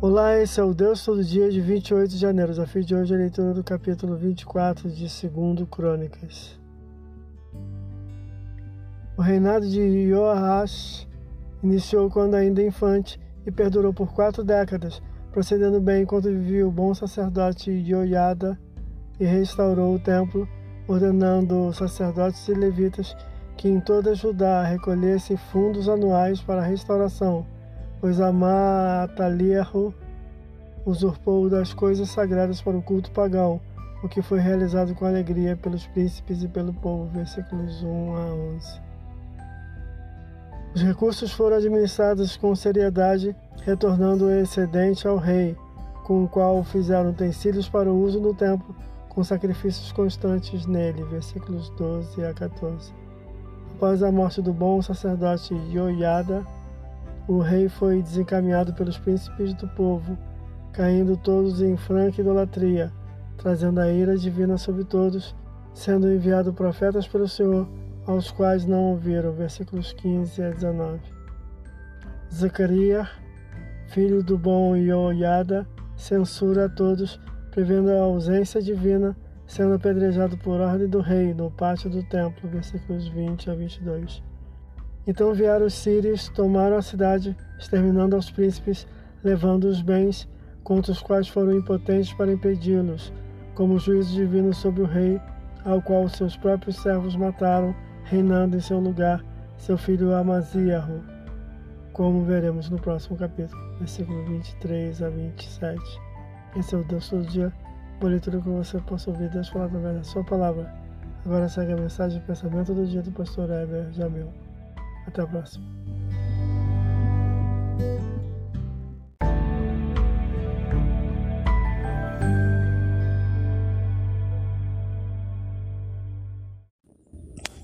Olá, esse é o Deus Todo Dia de 28 de janeiro. O desafio de hoje é a leitura do capítulo 24 de 2 Crônicas. O reinado de Joash iniciou quando ainda infante e perdurou por quatro décadas, procedendo bem enquanto vivia o bom sacerdote Joiada e restaurou o templo, ordenando sacerdotes e levitas que em toda Judá recolhessem fundos anuais para a restauração pois Amataliahu usurpou das coisas sagradas para o culto pagão, o que foi realizado com alegria pelos príncipes e pelo povo. Versículos 1 a 11. Os recursos foram administrados com seriedade, retornando o excedente ao rei, com o qual fizeram utensílios para o uso no templo, com sacrifícios constantes nele. Versículos 12 a 14. Após a morte do bom sacerdote Yoiada, o rei foi desencaminhado pelos príncipes do povo, caindo todos em franca idolatria, trazendo a ira divina sobre todos, sendo enviado profetas pelo Senhor, aos quais não ouviram. Versículos 15 a 19. Zacarias, filho do bom Ioiada, censura a todos, prevendo a ausência divina, sendo apedrejado por ordem do rei no pátio do templo. Versículos 20 a 22. Então vieram os sírios, tomaram a cidade, exterminando aos príncipes, levando os bens, contra os quais foram impotentes para impedi-los, como juízo divino sobre o rei, ao qual seus próprios servos mataram, reinando em seu lugar seu filho Amaziahu, como veremos no próximo capítulo, versículo 23 a 27. Esse é o Deus todo dia, boa leitura que você possa ouvir Deus falar através da sua palavra. Agora segue a mensagem e pensamento do dia do pastor Heber Jamil. Até a próxima.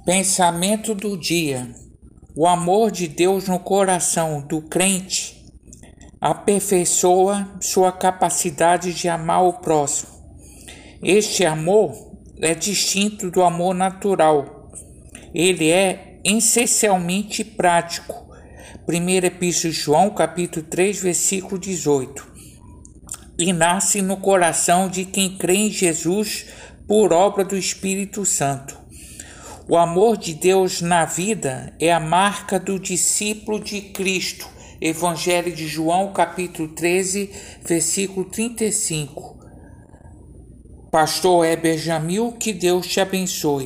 Pensamento do dia: O amor de Deus no coração do crente aperfeiçoa sua capacidade de amar o próximo. Este amor é distinto do amor natural. Ele é essencialmente prático. 1 Epístola de João, capítulo 3, versículo 18. E nasce no coração de quem crê em Jesus por obra do Espírito Santo. O amor de Deus na vida é a marca do discípulo de Cristo. Evangelho de João, capítulo 13, versículo 35. Pastor Heber Jamil, que Deus te abençoe.